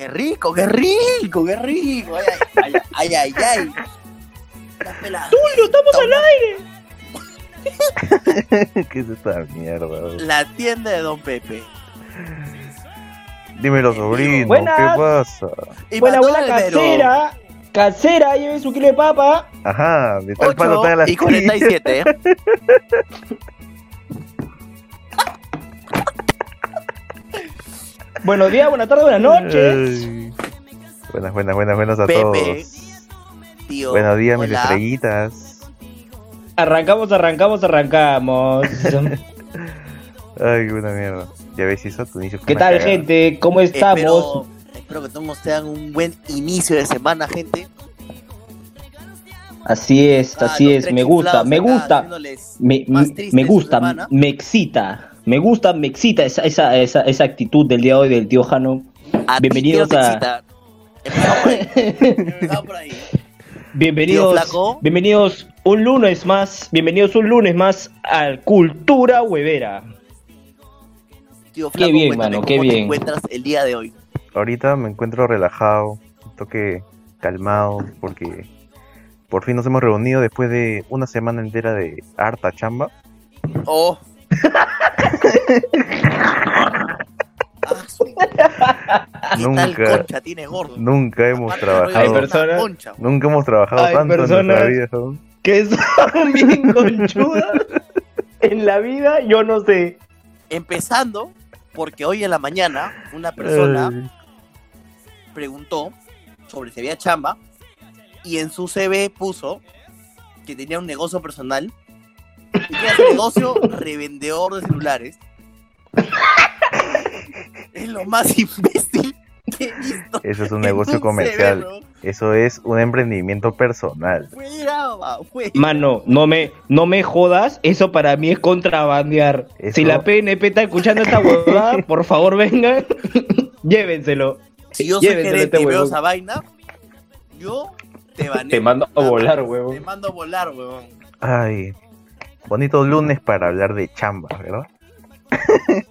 Qué rico, qué rico, qué rico. Ay, ay, ay, ay, ay. ay. La pelada. Tulio, estamos al aire. ¿Qué es esta mierda? La tienda de Don Pepe. Dímelo, sobrino, Buenas. ¿qué pasa? Y Buena, buena casera. Casera, lleve su kilo de papa. Ajá, de tal palo Ocho tal y astilla. 47. Buenos días, buenas tardes, buenas noches. Buenas, buenas, buenas, buenas a Pepe. todos. Tío. Buenos días, mis estrellitas. Arrancamos, arrancamos, arrancamos. Ay, qué buena mierda. Ya ves eso, tu inicio ¿Qué tal, cagada. gente? ¿Cómo estamos? Espero, espero que todos tengan un buen inicio de semana, gente. Así es, Ah, así es. Me gusta, me gusta. Me, me- gusta, me excita. Me gusta, me excita esa, esa, esa, esa actitud del día de hoy del tío Jano. A Bienvenidos a-. Bienvenidos, bienvenidos un lunes más, bienvenidos un lunes más a Cultura Huevera. Tío Qué Flaco, bien, mano, cómo qué te bien. encuentras el día de hoy. Ahorita me encuentro relajado, un toque calmado, porque por fin nos hemos reunido después de una semana entera de harta chamba. Oh. Ah, su- ¿Qué tal Nunca, concha tiene gordo? nunca hemos trabajado, Hay una personas- concha. nunca hemos trabajado Hay tanto en nuestra vida. Que son bien conchudas en la vida, yo no sé. Empezando porque hoy en la mañana una persona Ay, preguntó sobre si había chamba y en su CV puso que tenía un negocio personal era su negocio revendedor de celulares. Es lo más imbécil que he visto. Eso es un negocio comercial. Eso es un emprendimiento personal. Fuera, va, fuera. Mano, no me, no me jodas, eso para mí es contrabandear. Eso- Si la PNP está escuchando esta huevada, por favor vengan, llévenselo. Si yo soy gerente este y veo esa vaina, yo te baneo. Te mando a volar, huevón. Te mando a volar, huevón. Ay, bonito lunes para hablar de chamba, ¿verdad?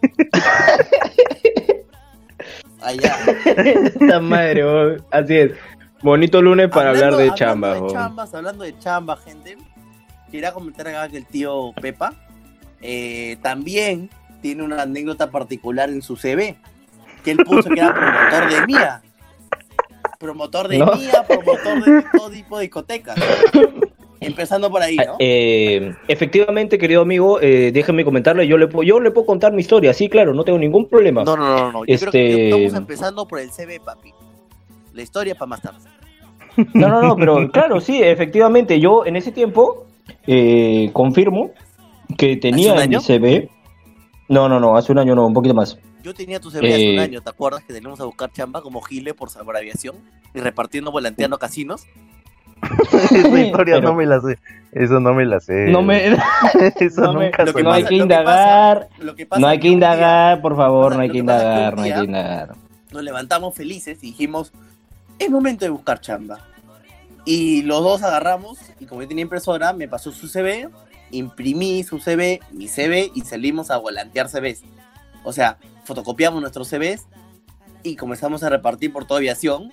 Allá. Esta madre, huevón. así es. Bonito lunes para Hablando- hablar de hablando chamba, de huevón. chambas, hablando de chamba, gente. Quería comentar acá que el tío Pepa eh, también tiene una anécdota particular en su CV. Que él puso que era promotor de Mía. Promotor de No. Mía, promotor de todo tipo de discotecas. Empezando por ahí, ¿no? Eh, efectivamente, querido amigo, eh, déjeme comentarle, yo le, puedo, yo le puedo contar mi historia, sí, claro, no tengo ningún problema. No, no, no, no. Yo creo que Este- estamos empezando por el CV, papi. La historia para más tarde. No, no, no, pero claro, sí, efectivamente, yo en ese tiempo eh, confirmo que tenía en mi? CV. No, no, no, hace un año no, un poquito más. Yo tenía tu CV hace un Eh. año, ¿te acuerdas que teníamos a buscar chamba como Gile por Sabor Aviación y repartiendo volanteando casinos? Esa historia Pero- no me la sé. Eso no me la sé. No me, Eso no, me- nunca lo que no hay que lo que indagar, Lo que pasa no hay que indagar, por favor, pasa- no hay que indagar, no hay que indagar. Nos levantamos felices y dijimos, es momento de buscar chamba. Y los dos agarramos y como yo tenía impresora, me pasó su CV, imprimí su CV, mi CV y salimos a volantear CVs. O sea, fotocopiamos nuestros CVs y comenzamos a repartir por toda aviación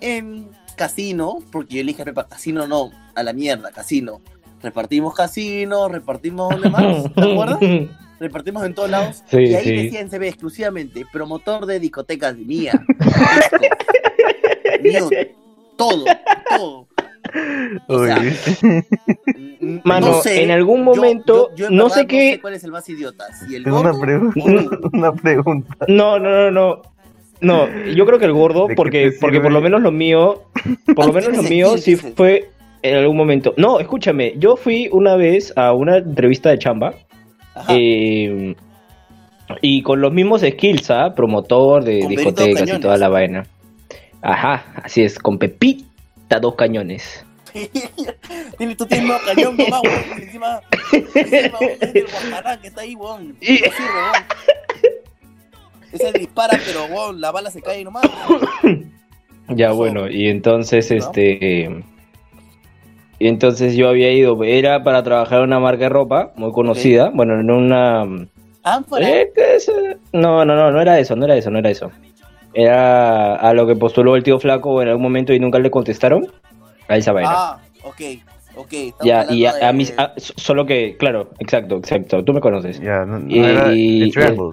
en casino, porque yo le dije, "Pepa, casino no, a la mierda, casino. Repartimos casino, repartimos donde más, ¿te acuerdas? Repartimos en todos lados. Sí, y ahí sí. decía en CV exclusivamente, promotor de discotecas de mía. todo, todo. O sea, Mano, no sé, en algún momento, yo- yo en no sé qué- cuál es el más idiota, si el Es una, gordo pregu- o tú. una pregunta. No, no, no, no. No, yo creo que el gordo, ¿De qué porque, porque por lo menos lo mío, por lo menos lo mío sí fue en algún momento. No, escúchame, yo fui una vez a una entrevista de chamba Ajá. eh, y con los mismos skills, ¿ah? Promotor de Con discotecas y toda la vaina. Ajá, así es, con Pepita dos cañones. Tienes- tú tienes más cañón, mamá, weón. Encima, encima es el guajarán que está ahí, weón. No sirve, weón. Ese dispara, pero weón, la bala se cae nomás. Ya Eso. bueno, y entonces ¿No? este y entonces yo había ido, era para trabajar en una marca de ropa muy conocida, bueno, en una Ánfora. Eh, eh, No, no, no, no era eso, no era eso, no era eso. era a lo que postuló el tío flaco en algún momento y nunca le contestaron. A esa vaina. Ah, ok, ok. estamos ya, y a, hablando a mí, de- a- solo que, claro, exacto, exacto, tú me conoces. Ya, no, no Y- era y- The Triangle.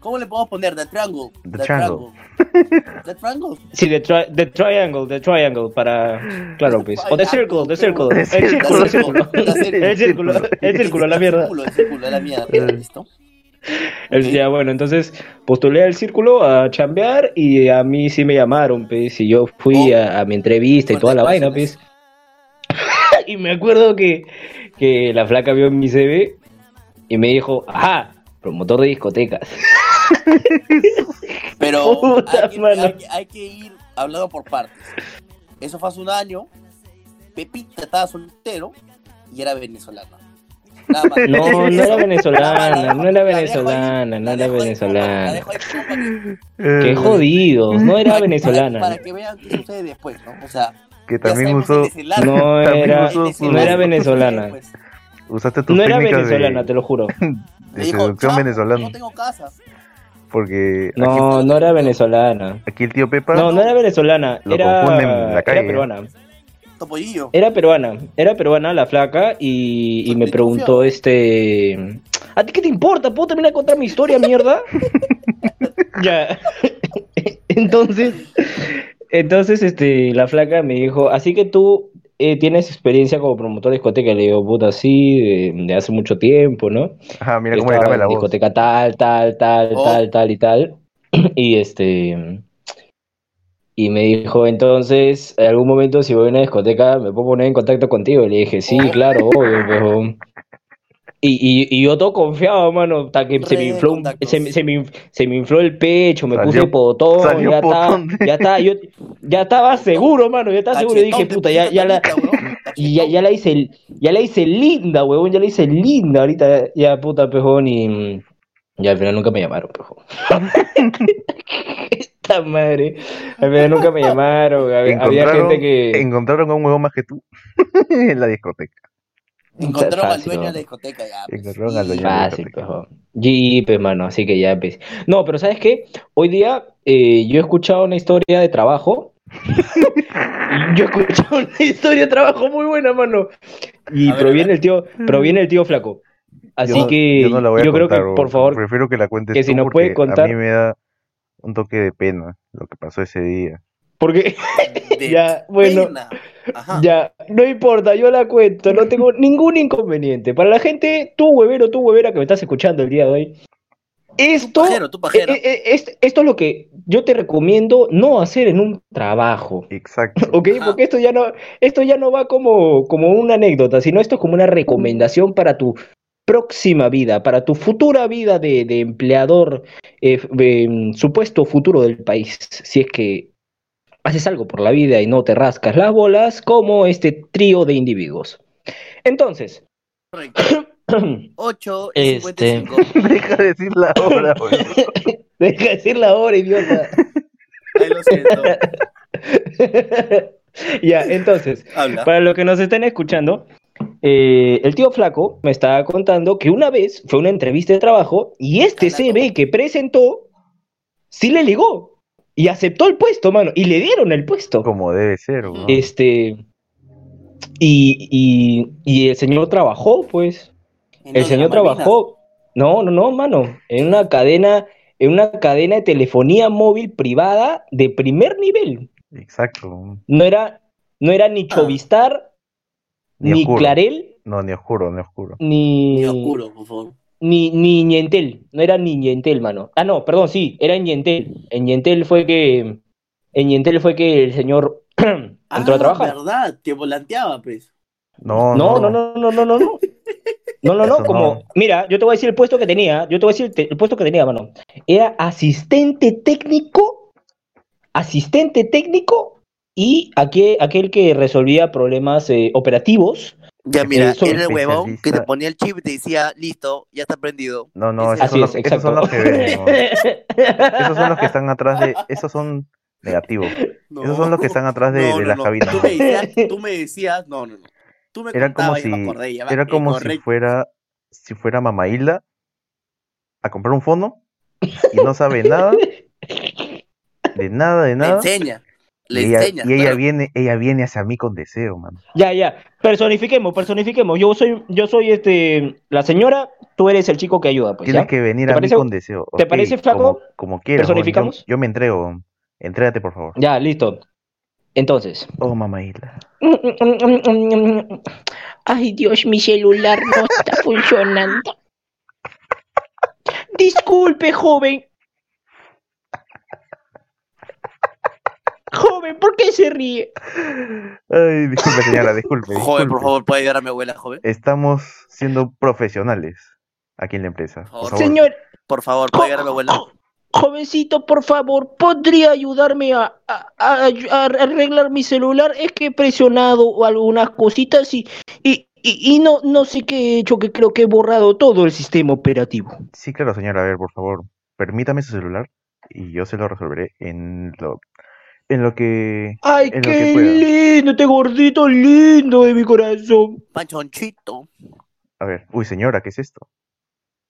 ¿Cómo le podemos poner? The Triangle. The Triangle. Triangle. The Triangle. Sí, the, tri- the triangle, the triangle, para, claro, pues. O the circle, the circle, el círculo, el círculo, el círculo, el círculo, la mierda. El círculo, el círculo, la mierda. ¿Listo? El- Ya, bueno, entonces postulé al círculo a chambear y a mí sí me llamaron, pues, y yo fui Oh. a, a mi entrevista y toda la vaina, pues. y me acuerdo que, que la flaca vio mi CV y me dijo, ajá, promotor de discotecas. Pero hay que, mano. hay que- hay que ir hablando por partes. Eso fue hace un año. Pepita estaba soltero y era venezolana. Nada más. No, no era venezolana, no era venezolana, no la era venezolana. Qué jodidos, no era para- venezolana. Para, que vean qué sucede después, ¿no? O sea, Que ya también usó. No era, no venezolana. pues. usaste tus No era venezolana, de, te lo juro. Le de dijo, seducción "Chamo, venezolana. No tengo casa. Porque aquí, No, no era venezolana. aquí el tío Pepa No, no era venezolana, Lo era, confunden en la calle. era peruana. Topollillo. Era peruana, era peruana la flaca y, y me preguntó este... ¿A ti qué te importa? ¿Puedo terminar de contar mi historia, mierda? ya. entonces, entonces este, la flaca me dijo, así que tú eh, tienes experiencia como promotor de discoteca. Le digo, puta, sí, de, de hace mucho tiempo, ¿no? Ajá, mira Yo cómo le la voz. discoteca tal, tal, tal, Oh. tal, tal y tal. Y este. Y me dijo, entonces, en algún momento si voy a una discoteca, me puedo poner en contacto contigo. Y le dije, sí, Oh. claro, obvio, pero... Y, y, y yo todo confiado, mano, hasta que se me, infló se, me- se me, se me infló el pecho, me Salió- puse potón, ya estaba, potón de- ya estaba, yo ya estaba seguro, mano, ya estaba seguro. Y dije, puta, ya, ya la, ya, ya la hice, ya la hice linda, huevón, ya la hice linda ahorita, ya puta pejón y, mm, y al final nunca me llamaron, pejón. Esta madre, al final nunca me llamaron, había, gente que... encontraron a un huevón más que tú en la discoteca. Encontraron al Fácil, dueño ¿no? de la discoteca ya. pues. Encontraron al dueño. Fácil, pejón. Y pues, mano, así que ya, pues. No, pero ¿sabes qué? Hoy día eh, yo he escuchado una historia de trabajo. Yo he escuchado una historia de trabajo muy buena, mano. Y ver, proviene el tío, proviene el tío flaco. Así Yo que yo no la voy a yo creo que, contar, por favor, Prefiero que la cuentes que si tú nos puede contar- A mí me da un toque de pena lo que pasó ese día. porque De ya, bueno, pena. Ajá. ya, no importa, yo la cuento, no tengo ningún inconveniente. Para la gente, tú huevero, tú huevera que me estás escuchando el día de hoy, esto, pajero, tu pajero. eh, eh, es- esto es lo que yo te recomiendo no hacer en un trabajo. Exacto. ¿Ok? Ajá. Porque esto ya no, esto ya no va como, como una anécdota, sino esto es como una recomendación para tu próxima vida, para tu futura vida de, de empleador, eh, de, supuesto futuro del país, si es que haces algo por la vida y no te rascas las bolas, como este trío de individuos. Entonces, Correcto. 8 y Este- 55. Deja de decir la hora, deja de decir la hora, idiota. Ay, lo siento. ya, entonces, Habla. Para los que nos estén escuchando, eh, el tío Flaco me estaba contando que una vez fue una entrevista de trabajo y este Calaco. CV que presentó sí le ligó y aceptó el puesto, mano, y le dieron el puesto. Como debe ser, huevón. Este, y, y, y el señor trabajó, pues, ¿En el señor trabajó, no, no, no, mano, en una cadena, en una cadena de telefonía móvil privada de primer nivel. Exacto. No era, no era ni Ah. Chovistar, Ni. Clarel, No, ni oscuro, ni oscuro. ni, Ni oscuro, por favor. Ni, ni Ñentel, no era ni Ñentel, mano. Ah, no, perdón, sí, era en Ñentel. En Ñentel fue que, en Ñentel fue que el señor entró ah, a trabajar. verdad, te volanteaba, pues. No, No, no, no, no, no, no, no. No, no, como, no. mira, yo te voy a decir el puesto que tenía, yo te voy a decir el puesto que tenía, mano. Era asistente técnico, asistente técnico y aquel, aquel que resolvía problemas eh, operativos. Ya, mira, era el huevón que te ponía el chip y te decía, listo, ya está prendido. No, no, esos, son los, es, esos son los que. Esos son los que están atrás de. Esos son negativos. No. Esos son los que están atrás de- No, de no, las no. cabinas. Tú me decías, tú me decías, no, no, no. Tú me Era como me si, acordé, ya me- era como si fuera, si fuera Mamailda a comprar un fono y no sabe nada De nada, de nada. enseña. Le y ella, enseña. y ella claro. viene, ella viene hacia mí con deseo, mano. Ya, ya. Personifiquemos, personifiquemos. Yo soy, yo soy este, la señora, tú eres el chico que ayuda, pues, Tienes ¿ya? que venir ¿Te a parece- mí con deseo. te parece, flaco? Como, como quieras. ¿Personificamos? Yo, yo me entrego. Entrégate, por favor. Ya, listo. Entonces. Oh, mamá Isla. Ay, Dios, mi celular no está funcionando. Disculpe, joven. Joven, ¿por qué se ríe? Ay, disculpe, señora, disculpe. Joven, por favor, puede ayudar a mi abuela, joven. Estamos siendo profesionales aquí en la empresa. Por Por favor. Señor, Por favor, puede ayudar a mi abuela. jo- jovencito, por favor, ¿podría ayudarme a, a- a- a arreglar mi celular? Es que he presionado algunas cositas y, y, y- y no, no sé qué he hecho, que creo que he borrado todo el sistema operativo. Sí, claro, señora. A ver, por favor, permítame su celular y yo se lo resolveré en lo, en lo que... Ay, En lo qué que pueda. lindo, este gordito lindo de mi corazón. Panchonchito. A ver, uy, señora, ¿qué es esto?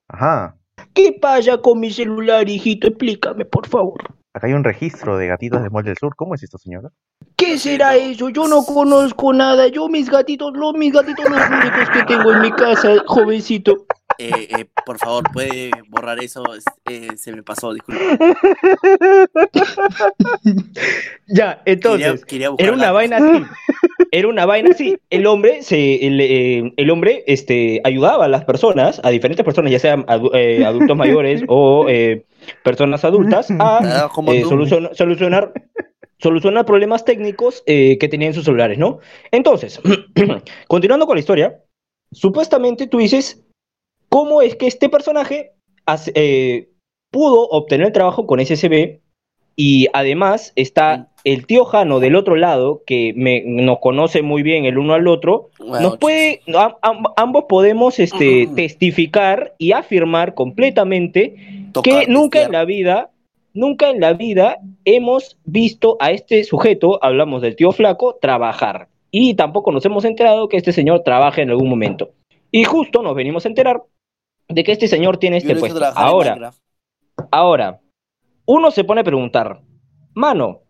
Ajá, ¿Qué pasa con mi celular, hijito? Explícame, por favor. acá hay un registro de gatitos de Mall del Sur. ¿Cómo es esto, señora? ¿Qué será eso? Yo no conozco nada. Yo mis gatitos, los mis gatitos los únicos que tengo en mi casa, jovencito. Eh, eh, por favor, puede borrar eso. Es- eh, se me pasó, disculpe. Ya, entonces, Quería- era una vaina así. Era una vaina así. El hombre se, el, el hombre, este, ayudaba a las personas, a diferentes personas, ya sean adu- adultos mayores o personas adultas, a solucion- solucionar, solucionar problemas técnicos eh, que tenían sus celulares, ¿no? Entonces, continuando con la historia, supuestamente tú dices, ¿cómo es que este personaje hace- eh, pudo obtener trabajo con SSB y además está el tío Jano del otro lado, que me, nos conoce muy bien el uno al otro, nos puede, am- am- ambos podemos este, testificar y afirmar completamente tocar, que nunca en la vida, nunca en la vida hemos visto a este sujeto, hablamos del tío flaco, trabajar. Y tampoco nos hemos enterado que este señor trabaje en algún momento. Y justo nos venimos a enterar de que este señor tiene este puesto. Ahora, ahora, uno se pone a preguntar, mano,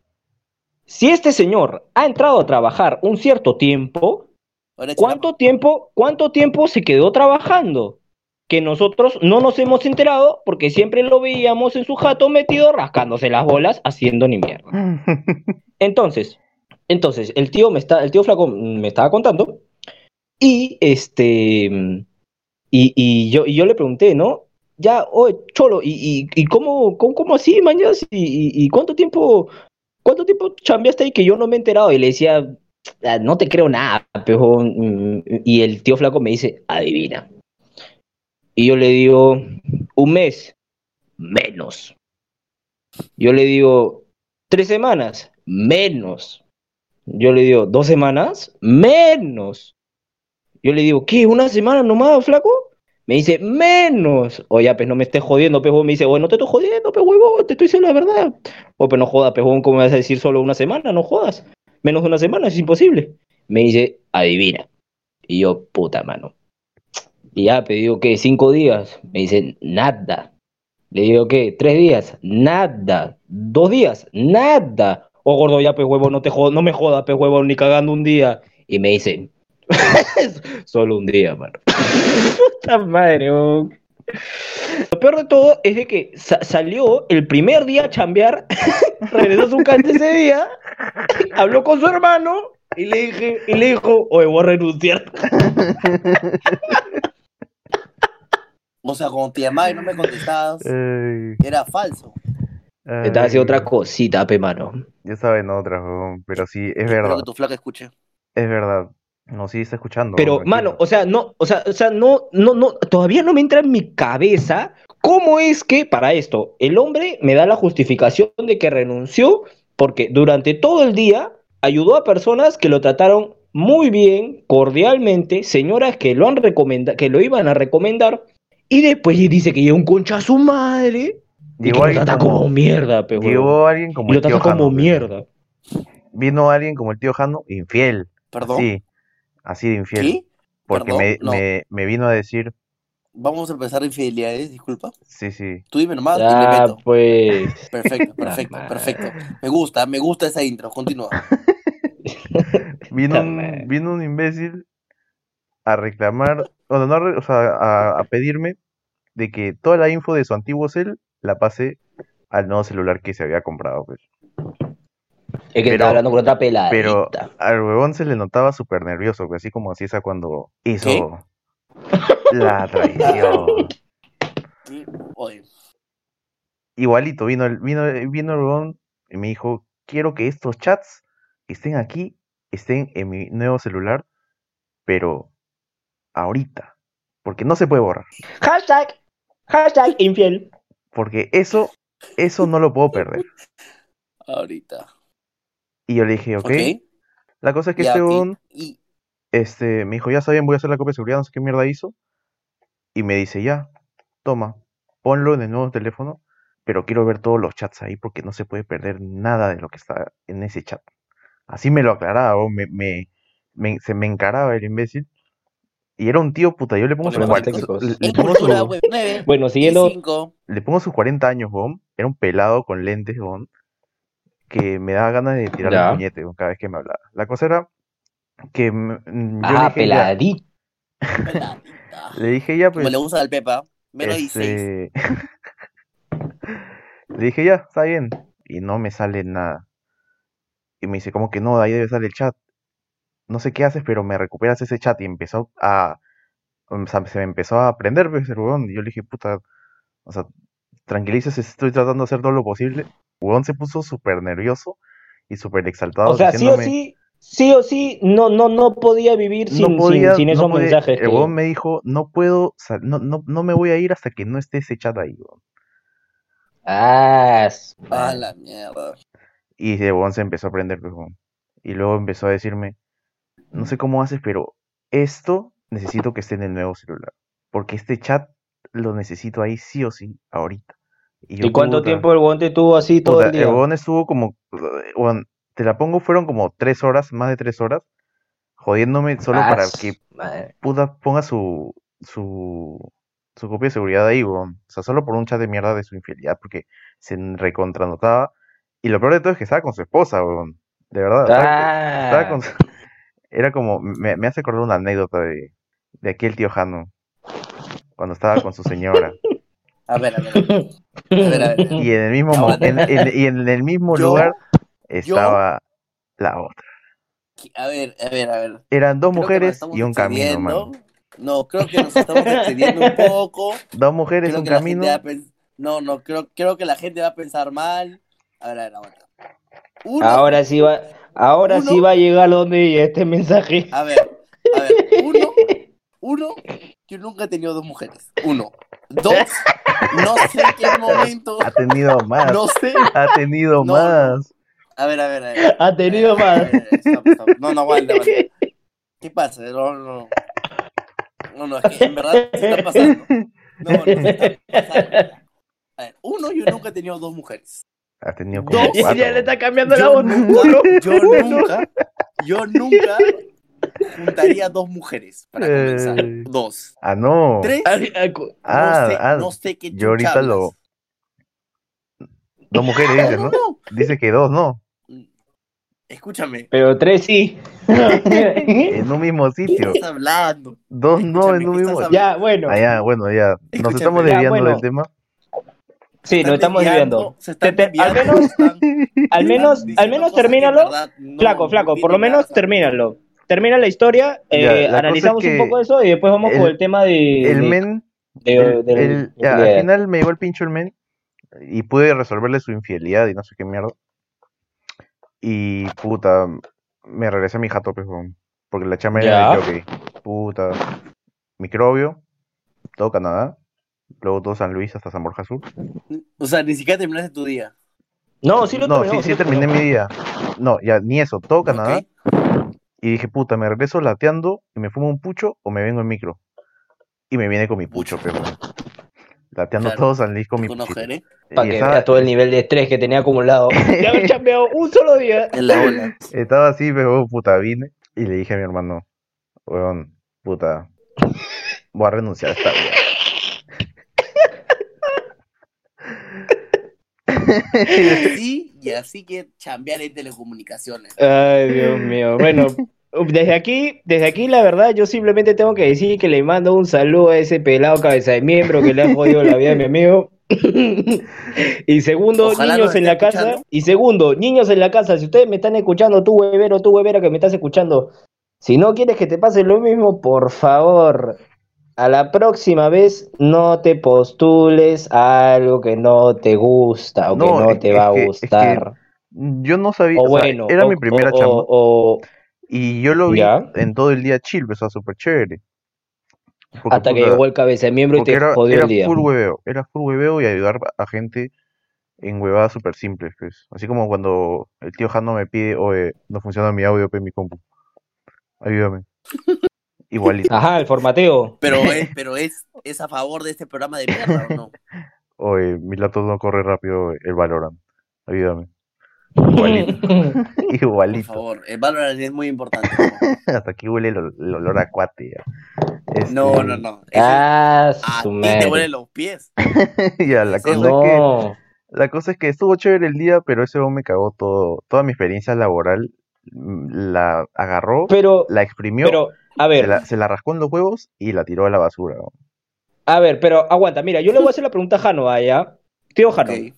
si este señor ha entrado a trabajar un cierto tiempo, ¿Cuánto tiempo, ¿Cuánto tiempo se quedó trabajando? Que nosotros no nos hemos enterado porque siempre lo veíamos en su jato metido rascándose las bolas haciendo ni mierda. Entonces, entonces el tío me está, el tío flaco me estaba contando y este y, yo le pregunté, ¿no? Ya, oye, cholo, ¿y, cómo, así, mañas? ¿Y, y, y cuánto tiempo, cuánto tiempo chambeaste ahí que yo no me he enterado? Y le decía, "Ah, no te creo nada, pejo. Mm, Y el tío flaco me dice, adivina. Y yo le digo, un mes, menos. Yo le digo, tres semanas, menos. Yo le digo, dos semanas, menos. Yo le digo, ¿qué? ¿Una semana nomás, flaco? Me dice, menos. O ya, pues no me estés jodiendo, pejo. Me dice, bueno, no te estoy jodiendo, pe huevón, te estoy diciendo la verdad. O, pues no jodas, pejón, ¿cómo me vas a decir solo una semana? No jodas. Menos de una semana, es imposible. Me dice, adivina. Y yo, puta mano. Y ya, te digo, ¿qué? ¿Cinco días? Me dice, nada. Le digo, ¿qué? ¿Tres días? Nada. ¿Dos días? Nada. Oh, gordo, ya, pe huevo, no te jodas, no me jodas, pe huevo, ni cagando un día. Y me dice, solo un día, mano. Puta madre. Lo peor de todo es de que sa- salió el primer día a chambear, regresó a su casa ese día, habló con su hermano y le dije, y le dijo, oye, voy a renunciar. O sea, cuando te llamaba y no me contestabas, Ay, era falso. Estaba haciendo otra ay, cosita, pe mano. Yo estaba en otra, weón, pero sí, es Espero verdad, que tu flaca escuche. es verdad. No, sí está escuchando. Pero, tranquilo. mano, o sea, no, o sea, o sea, no, no, no, todavía no me entra en mi cabeza cómo es que para esto el hombre me da la justificación de que renunció porque durante todo el día ayudó a personas que lo trataron muy bien, cordialmente, señoras que lo han recomendado, que lo iban a recomendar, y después dice que llega un concha a su madre y que Llegó lo alguien trata como, como mierda, pe, llegó alguien como Y lo el tío trata como Jano, mierda. Vino alguien como el tío Jano, infiel. ¿Perdón? Sí, así de infiel. ¿Qué? Porque Perdón, me, no. me, me vino a decir, Vamos a empezar infidelidades, disculpa. Sí, sí. Tú dime nomás y le Ya, meto. pues. Perfecto, perfecto, perfecto. Me gusta, me gusta esa intro. Continúa. Vino un, vino un imbécil a reclamar, bueno, no, o sea, a, a pedirme de que toda la info de su antiguo cel la pase al nuevo celular que se había comprado, pues. Es que Pero- está hablando con otra peladita. Pero al huevón se le notaba súper nervioso, así como así esa cuando hizo la traición. Igualito, vino el, vino, vino el huevón y me dijo, quiero que estos chats estén aquí, estén en mi nuevo celular, pero ahorita, porque no se puede borrar, Hashtag. Hashtag infiel. porque eso, eso no lo puedo perder. ahorita. Y yo le dije, ok, Ok. la cosa es que ya, este Y, este, me dijo, ya está bien, voy a hacer la copia de seguridad, no sé qué mierda hizo, y me dice, ya, toma, ponlo en el nuevo teléfono, pero quiero ver todos los chats ahí porque no se puede perder nada de lo que está en ese chat. Así me lo aclaraba, me, me, me- se me encaraba el imbécil. Y era un tío puta, yo le pongo, sus Problemático. 40, le, le pongo su- web 9 Bueno, y siguiendo. 5. le pongo sus 40 años, huevón. Era un pelado con lentes, huevón, que me daba ganas de tirarle Ya. un puñete cada vez que me hablaba. La cosa era que mm, yo le Ah, dije, ya, peladito. le dije ya, pues, Como le gusta al Pepa. Menos 16. Este, Le dije, ya, está bien. Y no me sale nada. Y me dice, como que no, de ahí debe salir el chat. No sé qué haces, pero me recuperas ese chat. Y empezó a. o sea, se me empezó a aprender, pues, el huevón. Y yo le dije, puta, o sea, tranquilícese, estoy tratando de hacer todo lo posible. Huevón se puso súper nervioso y súper exaltado. O sea, sí o sí, sí o sí, no, no, no podía vivir sin, no podía, sin, sin no esos podía- mensajes. El que- huevón me dijo, no puedo, no, no, no me voy a ir hasta que no esté ese chat ahí, huevón. Ah, A la mierda. Y el huevón se empezó a aprender, pues, huevón. Y luego empezó a decirme, no sé cómo haces, pero esto necesito que esté en el nuevo celular. Porque este chat lo necesito ahí sí o sí, ahorita. ¿Y cuánto puta, tiempo el guante estuvo así todo puta, el día? el huevón estuvo como, te la pongo, fueron como tres horas, más de tres horas, jodiéndome solo Ah, para que madre. puta ponga su, su, su copia de seguridad ahí, weón. O sea, solo por un chat de mierda de su infidelidad, porque se recontranotaba. Y lo peor de todo es que estaba con su esposa, weón. De verdad. Ah, estaba con su- Era como, me, me hace acordar una anécdota de, de aquel tío Jano, cuando estaba con su señora. A ver, a ver. A ver, a ver. Y en el mismo, en, en- y en el mismo Yo- lugar estaba la otra. A ver, a ver, a ver. Eran dos Creo mujeres y un camino, mano. No, creo que nos estamos excediendo un poco. Dos mujeres, Creo un camino. a No, no, creo, creo que la gente va a pensar mal. A ver, a ver, aguanta. Uno, Ahora sí va, ahora Uno. sí va a llegar donde este mensaje. A ver, a ver. Uno, uno, yo nunca he tenido dos mujeres. Uno. Dos, no sé en qué momento. Ha tenido más. No sé. Ha tenido No, más. A ver, a ver, a ver. Ha tenido ver, más. a ver, stop, stop. No, no, aguanta, aguanta. ¿Qué pasa? No, no. No, no, es que en verdad se está pasando. No, no, se está pasando. A ver, uno, yo nunca he tenido dos mujeres. Ha tenido como Dos. Y cuatro. ya le está cambiando la Yo voz. nunca, yo nunca, yo nunca juntaría dos mujeres para comenzar. Eh. Dos. Ah, no. Tres, Ah, ah, Ah, no sé, ah, no sé qué yo ahorita chucha lo- hablas. Dos mujeres dices, No, ¿no? Dice que dos, ¿no? Escúchame. Pero tres sí. En un mismo ¿Qué sitio. estás hablando? Dos no en un ¿qué mismo sitio. ya, bueno. Ah, ya, bueno, ya. Nos Escúchame. estamos Ya, desviando bueno. del tema. Sí, nos estamos desviando, al menos- Al menos, al menos termínalo. verdad no- Flaco, no flaco, por lo menos nada. termínalo. Termina la historia, Ya, eh, la analizamos es un poco eso y después vamos con el- tema de, El de- men, de- el- de la el- ya, al final me llegó el pincho el men y pude resolverle su infidelidad y no sé qué mierda. Y puta, me regresé a mi jato, pues, porque la chama era de jockey. Puta, microbio, todo Canadá, luego todo San Luis hasta San Borja Sur. O sea, ni siquiera terminaste tu día. No, sí lo No, terminó, sí, sí terminé mi día. No, ya ni eso, todo Canadá. Ok. Y dije, puta, me regreso lateando y me fumo un pucho o me vengo en micro. Y me viene con mi pucho, pero lateando claro. todos al con mi pucho. Para que estaba... vea todo el nivel de estrés que tenía acumulado. ya me chambeado un solo día. En la ola. Estaba así, pero puta, vine y le dije a mi hermano, weón, puta, voy a renunciar a esta vida. ¿Sí? Y así que chambear en telecomunicaciones. Ay, Dios mío. Bueno, desde aquí, desde aquí, la verdad, yo simplemente tengo que decir que le mando un saludo a ese pelado cabeza de miembro que le ha jodido la vida a mi amigo. y segundo, Ojalá niños en la casa. Y segundo, niños en la casa, si ustedes me están escuchando, tú huevero, tú huevera que me estás escuchando, si no quieres que te pase lo mismo, por favor, a la próxima vez no te postules a algo que no te gusta o No, que no te que- va a es que gustar. Yo no sabía, O o sea, bueno, era o- mi primera chamba y yo lo vi Ya. en todo el día chill, o sea, súper chévere. Porque, hasta que llegó el cabeza de miembro y te era, jodió era el día. full hueveo, era full hueveo y ayudar a gente en huevadas súper simples, pues. Así como cuando el tío Jano me pide, oye, no funciona mi audio, pues, mi compu. Ayúdame. Igualito. Ajá, el formateo. Pero es, pero es, es a favor de este programa de mierda, ¿o no? Oye, mi laptop no corre rápido el Valorant. Ayúdame. Igualito. Por Igualito. favor, el Valorant es muy importante. ¿no? Hasta aquí huele el, ol- el olor a cuate ya. Este, No, no, no. Ah, a ti te huelen los pies. ya, la cosa es que. La cosa es que estuvo chévere el día, pero ese hombre me cagó todo, toda mi experiencia laboral, mm, la agarró, Pero, la exprimió, pero, a se ver, la, se la rascó en los huevos y la tiró a la basura. ¿no? a ver, pero aguanta, mira, yo le voy a hacer la pregunta a Jano, allá. Tío Jano, Ok,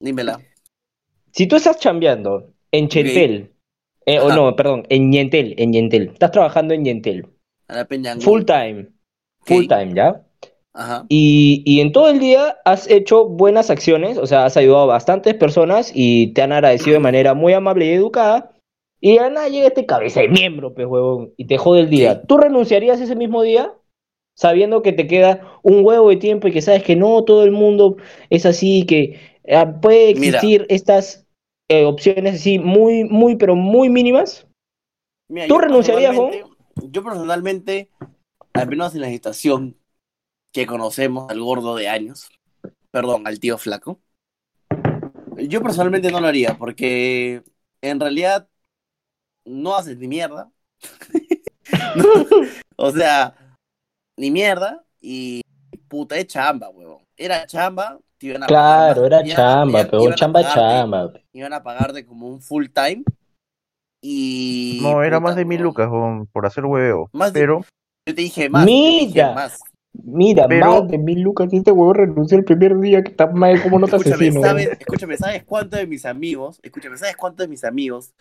dímela. si tú estás chambeando en Chentel, eh, o no, perdón, en Ñentel, en Ñentel, estás trabajando en Ñentel, A la peña. full time, full time, ¿ya? Ajá. Y, y en todo el día has hecho buenas acciones, o sea, has ayudado a bastantes personas y te han agradecido de manera muy amable y educada. Y ya nada, llega este cabeza de miembro, pues, huevón, y te jode el día. ¿Tú renunciarías ese mismo día? Sabiendo que te queda un huevo de tiempo y que sabes que no todo el mundo es así, que ah, puede Mira. existir estas eh, opciones así muy, muy, pero muy mínimas. Mira, ¿Tú renunciarías, personalmente- Yo personalmente, al menos en la situación que conocemos al gordo de años, perdón, al tío flaco, yo personalmente no lo haría porque en realidad no haces ni mierda. No, o sea, ni mierda y puta, es chamba, huevón. Era chamba, te iban a pagar Claro, era chamba, iban- pero iban chamba, pagarte- chamba. Iban a pagarte como un full time y... No, era puta, más de mil lucas huevón, por hacer hueveo. Más de- Pero, Yo te dije más. dije Mira. más. Mira, Pero- más de mil lucas y este huevón renunció el primer día que está mal, ¿cómo no te Escúchame, asesino? ¿sabes, escúchame, ¿sabes cuántos de mis amigos, escúchame, ¿sabes cuántos de mis amigos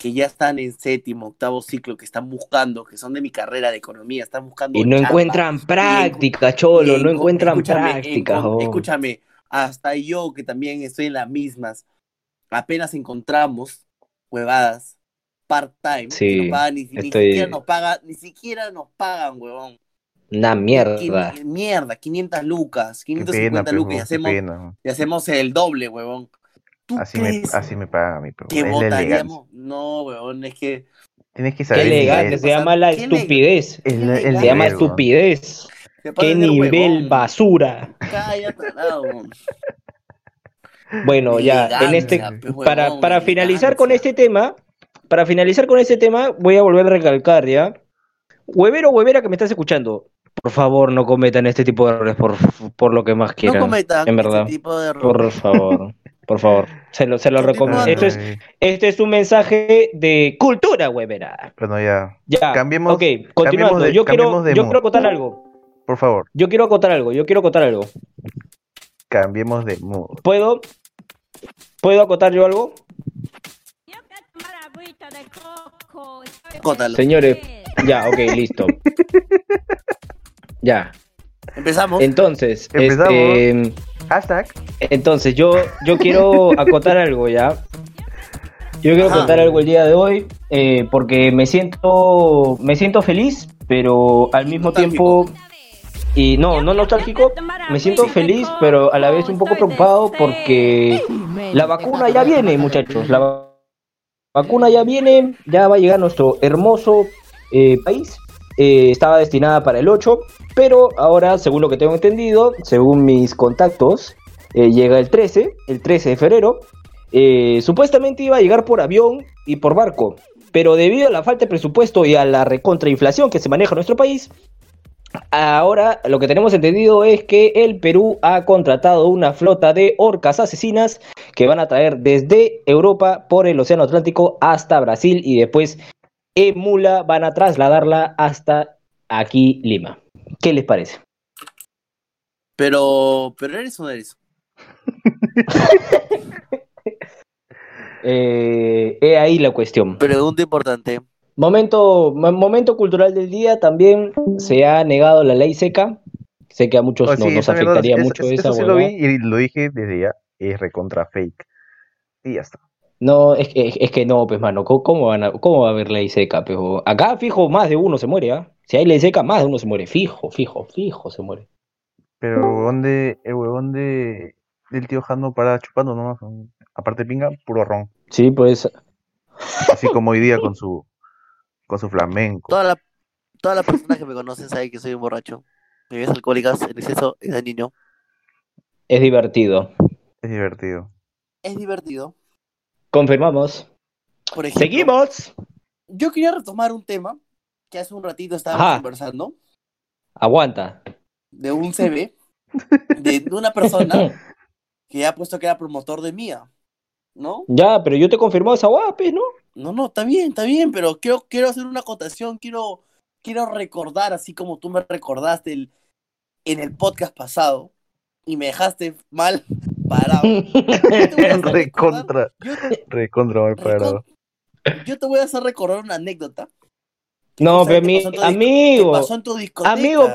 que ya están en séptimo, octavo ciclo, que están buscando, que son de mi carrera de economía, están buscando Y no chamba, encuentran práctica, cholo, no encuentran escúchame, práctica. jo. Escúchame, hasta yo que también estoy en las mismas, apenas encontramos huevadas part-time, Sí, ni, ni estoy- siquiera nos pagan, ni siquiera nos pagan, huevón. Una mierda. Quin- mierda, 500 lucas, qué 550 pena, lucas, y hacemos, y hacemos el doble, huevón. ¿Tú Así me, así me pagan a mí, pero que votaríamos? No, weón, es que Tienes que Qué saber elegante, nivel. se llama la Qué estupidez. El, el Qué Se llama estupidez. Qué nivel huevón. basura. Cállate, weón. Bueno, ya, en este, para, para finalizar con este tema, para finalizar con este tema, voy a volver a recalcar, ¿ya? Huevero o huevera que me estás escuchando, por favor, no cometan este tipo de errores por, por lo que más No quieran. cometan en verdad. ese tipo de errores. Por favor, por favor. Se lo, se lo recomiendo. Esto es, este es un mensaje de cultura, huevera. Bueno, ya. Ya. Cambiemos- Ok, continuando. cambiemos de- yo quiero, cambiemos de yo quiero acotar algo. Por favor, Yo quiero acotar algo. Yo quiero acotar algo. cambiemos de mood. ¿Puedo? ¿Puedo acotar yo algo? Señores, ya, ok, listo. Ya. Empezamos. Entonces, Empezamos. este, Hashtag. entonces yo, yo quiero acotar algo ya. Yo quiero Ajá. acotar algo el día de hoy eh, porque me siento, me siento feliz, pero al mismo Nostálgico. tiempo y no, no nostálgico. Me siento feliz, pero a la vez un poco preocupado porque la vacuna ya viene, muchachos. La va- vacuna ya viene, ya va a llegar a nuestro hermoso eh, país. Eh, estaba destinada para el 8, pero ahora, según lo que tengo entendido, según mis contactos, eh, llega el 13, el 13 de febrero. Eh, supuestamente iba a llegar por avión y por barco, pero debido a la falta de presupuesto y a la recontrainflación que se maneja en nuestro país, Ahora lo que tenemos entendido es que el Perú ha contratado una flota de orcas asesinas que van a traer desde Europa por el Océano Atlántico hasta Brasil y después en mula van a trasladarla hasta aquí Lima. ¿Qué les parece? Pero, pero eres o no eres. Eh, he ahí la cuestión. Pregunta importante. Momento, mo- momento cultural del día, también se ha negado la ley seca. Sé que a muchos Oh, no- sí, nos afectaría es- mucho es- esa Eso sí lo vi y lo dije desde ya. Es recontra fake. Y ya está. No, es, que- es que no, pues, mano, ¿cómo, cómo van a- cómo va a haber ley seca? Pero acá, fijo, más de uno se muere, ¿ah? Si hay ley seca, más de uno se muere. Fijo, fijo, fijo se muere. Pero el huevón de, el huevón de, del tío Jano para chupando nomás. Aparte pinga, puro ron. Sí, pues, Así como hoy día con su, con su flamenco. Toda la, todas las personas que me conocen saben que soy un borracho. Bebidas alcohólicas en exceso es de niño. es divertido. Es divertido. Es divertido. Confirmamos. Por ejemplo, Seguimos. yo quería retomar un tema que hace un ratito estábamos Ajá. conversando Aguanta. de un CV de, de una persona que ha puesto que era promotor de Mía. ¿No? Ya, pero yo te confirmó esa guapes, ¿no? No, no, está bien, está bien, pero quiero, quiero hacer una acotación, quiero, quiero recordar, así como tú me recordaste el, en el podcast pasado y me dejaste mal parado. Yo te voy a hacer recordar- Recontra, recontra mal parado. yo te voy a hacer recordar una anécdota. No, pero mi, amigo, pasó en tu discoteca. amigo,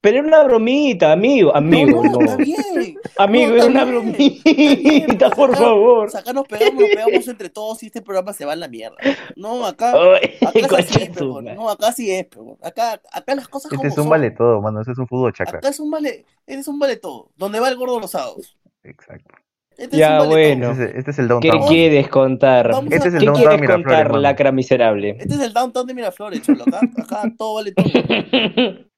pero era una bromita, amigo, amigo, no, no, no. está bien. Amigo, No, era una bromita, bien, por acá- favor. Acá nos pegamos, nos pegamos entre todos y este programa se va a la mierda. No, acá, Ay, acá así, pero, no, acá sí es, pero, acá, acá las cosas Este como es un son. vale todo, mano. Este es un fútbol chakra. Acá es un vale, eres un vale todo. Donde va el gordo los sábados. Exacto. Este Ya, bueno. Este es, este es el ¿Qué downtown. quieres contar? Este es el ¿Qué downtown quieres Miraflores, contar, mano. lacra miserable? Este es el downtown de Miraflores, cholo. Acá, acá todo vale todo.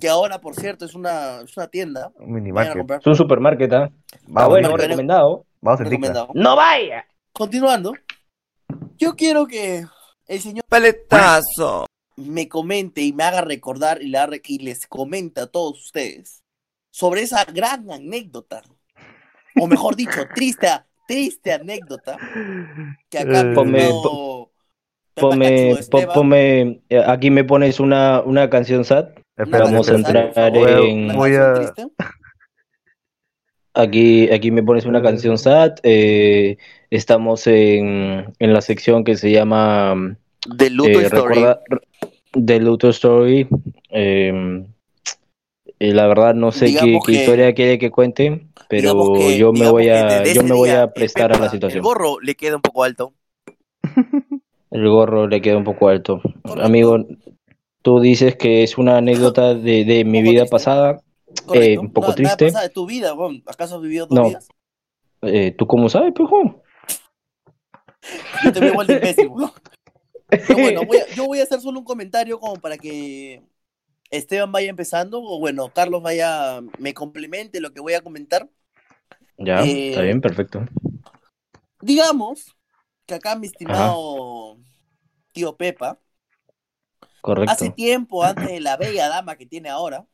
Que ahora, por cierto, es una, es una tienda. Un a minimarket. Es un supermarket, ¿ah? Bueno, recomendado. vamos TikTok. Recomendado. ¡No vaya! Continuando. Yo quiero que el señor Paletazo. me comente y me haga recordar y, y les comenta a todos ustedes sobre esa gran anécdota. O mejor dicho, triste, triste anécdota que acá Eh, Ponme- Pepa Ponme, ponme, eh, aquí me pones una, una canción sad. Espera, Vamos a entrar en- una Voy canción a, triste. Aquí, aquí me pones una canción sad. eh, estamos en, en la sección que se llama De Luto eh, Story. recorda- The Luto Story. eh, y la verdad no sé qué, historia quiere que cuente, pero que- yo me voy a, yo me voy a prestar a la situación. El gorro le queda un poco alto. El gorro le queda un poco alto. Correcto. Amigo, tú dices que es una anécdota de, de mi vida triste. pasada. Correcto. un poco No, nada triste. pasa de tu vida, weón. ¿Acaso has vivido dos No. vidas? Eh, ¿tú cómo sabes, pejo? Yo te veo igual de imbécil. Pero bueno, voy a- yo voy a hacer solo un comentario como para que Esteban vaya empezando, o bueno, Carlos vaya, me complemente lo que voy a comentar. Ya, Eh, está bien, perfecto. Digamos que acá mi estimado tío Pepa, Correcto. hace tiempo antes de la bella dama que tiene ahora,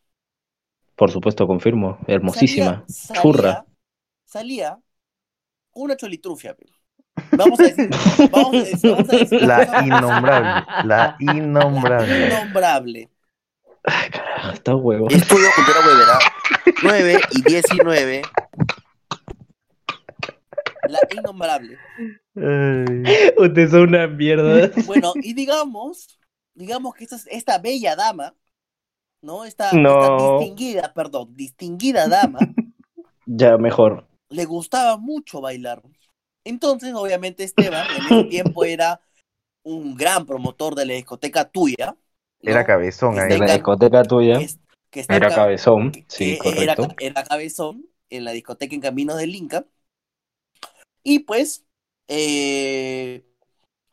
Por supuesto, confirmo. Hermosísima. salía, salía- Churra. salía una cholitrufia. Vamos a decir, vamos a decir, vamos a decir La innombrable. La innombrable. innombrable. Ah, Está huevo. Estudio Cultura Huevera 9 y 19. La innombrable. Ay, Ustedes son una mierda. Bueno, y digamos, digamos que esta, esta bella dama, ¿no? Esta, No. esta distinguida, perdón, distinguida dama, Ya, mejor. le gustaba mucho bailar. Entonces, obviamente, Esteban en ese tiempo era un gran promotor de la discoteca tuya. Era cabezón ahí. En la discoteca tuya. Que, que Era cabezón. que Sí, era, correcto. era cabezón en la discoteca en Caminos del Inca. Y pues, eh,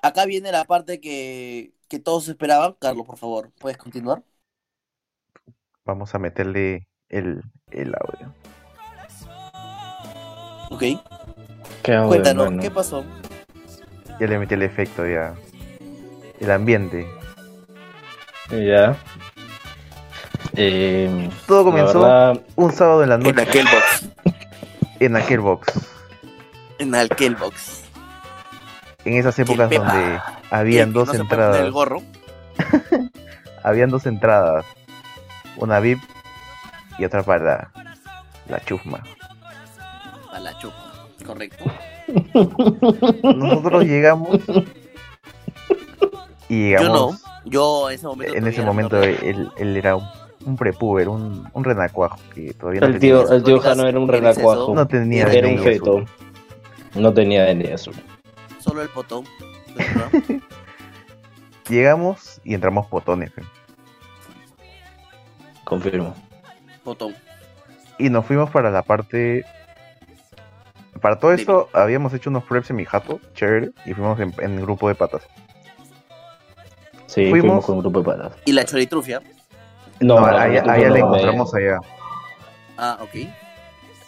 acá viene la parte que, que todos esperaban. Carlos, por favor, ¿puedes continuar? Vamos a meterle el, el audio. Ok, ¿Qué hago, cuéntanos? ¿qué pasó? Ya le metí el efecto ya. El ambiente. Ya. Eh, Todo comenzó verdad, un sábado en la En noche aquel box. en aquel box. En aquel box. En esas épocas Pepa. donde habían dos no entradas. el gorro. Habían dos entradas. Una VIP y otra para la chusma. A la chupa. Correcto. Nosotros llegamos y Yo llegamos. no. Yo en ese momento. en ese momento no- él, él era un, un prepuber, un, un renacuajo que todavía no el tenía, tío, el tío Jano era un renacuajo. no tenía Era un DNI feto. azul. No tenía ni eso. Solo el potón. Llegamos y entramos potones. Confirmo. potón. Y nos fuimos para la parte. Para todo esto habíamos hecho unos preps en mi jato, chévere, y fuimos en, en grupo de patas. Sí, Fuimos- fuimos, con un grupo de patas. Y la choritrufia. No, no, a ella, a ella no, la no, encontramos allá. Ah, ok.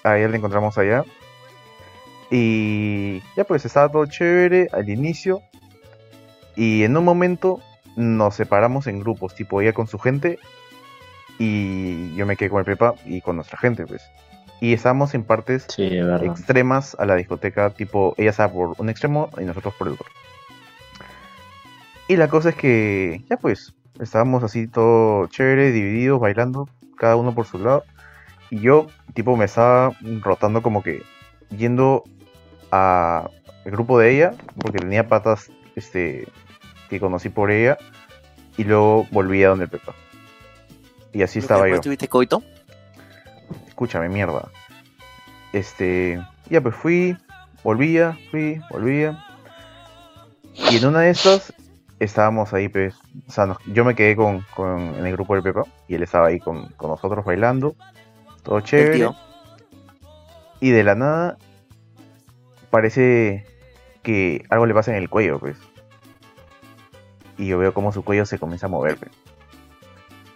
A ella la encontramos allá. Y ya pues estaba todo chévere al inicio. Y en un momento nos separamos en grupos, tipo ella con su gente y yo me quedé con el Pepa y con nuestra gente, pues. Y estábamos en partes Sí, extremas a la discoteca, tipo ella estaba por un extremo y nosotros por el otro. Y la cosa es que, ya pues, estábamos así todo chévere, divididos, bailando, cada uno por su lado. Y yo, tipo, me estaba rotando como que yendo a el grupo de ella, porque tenía patas este que conocí por ella, y luego volví a donde el Pepa. Y así estaba yo. ¿Después tuviste coito? Escúchame, mierda. Este, ya pues fui, volvía, fui, volvía. Y en una de estas estábamos ahí, pues, o sea, nos- yo me quedé con, con- en el grupo del Pepa y él estaba ahí con, con nosotros bailando, todo El chévere. tío. Y de la nada parece que algo le pasa en el cuello, pues. Y yo veo como su cuello se comienza a mover, pues.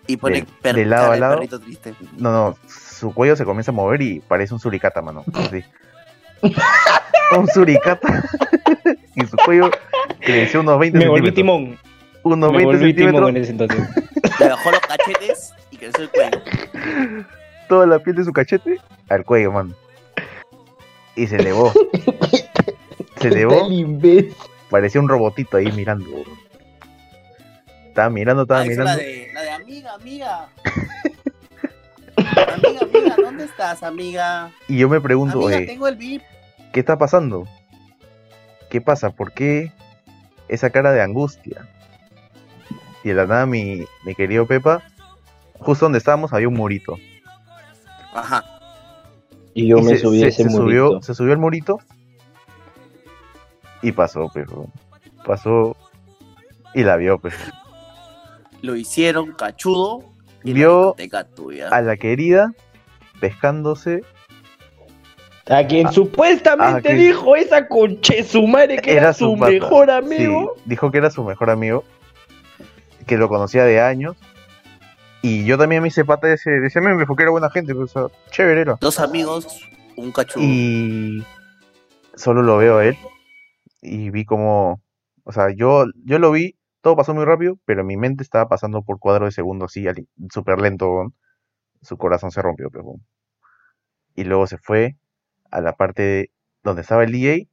Y pone De- de lado a lado. triste. No, no, su cuello se comienza a mover y parece un suricata, mano. Así. un suricata. y su cuello creció unos 20 Me volví centímetros. timón. Unos Me 20 volví timón centímetros. en ese entonces. Le bajó los cachetes y creció el cuello. Toda la piel de su cachete al cuello, mano. Y se elevó. se elevó. Parecía un robotito ahí mirando. Estaba mirando, estaba Ah, esa es la mirando. de, la de amiga, amiga. amiga, amiga, ¿dónde estás, amiga? Y yo me pregunto, Amiga, oye, tengo el VIP. ¿qué está pasando? ¿Qué pasa? ¿Por qué esa cara de angustia? Y de la nada mi, mi querido Pepa, justo donde estábamos había un murito. Ajá. Y yo Y me se, subí se- a ese se subió, murito. se subió al murito y pasó, pero pasó y la vio, pues. Lo hicieron cachudo. Y Vio la. A la querida pescándose A quien Ah, supuestamente ah, que- dijo esa conche su madre que era, su, pata. mejor amigo. Sí, dijo que era su mejor amigo, que lo conocía de años. Y yo también me hice pata de ese, de ese meme porque era buena gente, pues, o sea, chévere era. Dos amigos, un cachudo. Y solo lo veo a él y vi como, o sea, yo, yo lo vi, todo pasó muy rápido, pero en mi mente estaba pasando por cuadro de segundo así, ali- súper lento, su corazón se rompió, pero, weón. y luego se fue a la parte donde estaba el DJ,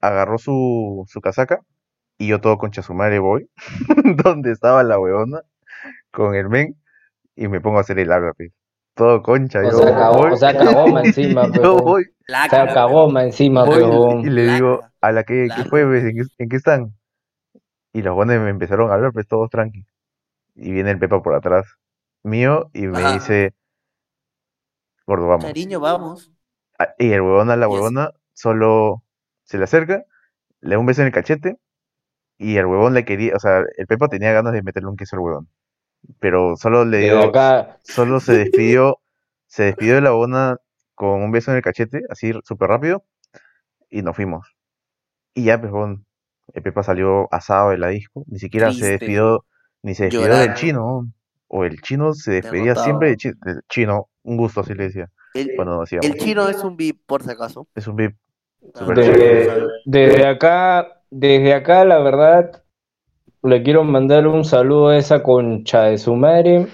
agarró su, su casaca y yo todo concha su madre voy, donde estaba la weona, con el men, y me pongo a hacer el habla, pues. Todo concha, O yo sea, cagó, voy, o sea, cagoma encima, yo voy, O sea, cagoma encima, pero. y le digo a la que, ¿qué fue? pues? ¿En qué, en qué están? Y los buenos me empezaron a hablar, pues todos tranqui. Y viene el Pepa por atrás mío y me Ajá. dice, gordo, vamos. Cariño, vamos. Y el huevón a la huevona solo se le acerca, le da un beso en el cachete y el huevón le quería, o sea, el Pepa tenía ganas de meterle un queso al huevón. Pero solo le dio, acá, solo se despidió, se despidió de la huevona con un beso en el cachete, así súper rápido, y nos fuimos. Y ya, pues, el Pepa salió asado de la disco, ni siquiera se despidió, ni se despidió del chino, o el chino se despedía Derrotado. siempre del chino, un gusto, así le decía, El, el chino es un VIP, por si acaso. Es un VIP, Ah, desde, desde acá, desde acá, la verdad, le quiero mandar un saludo a esa concha de su madre.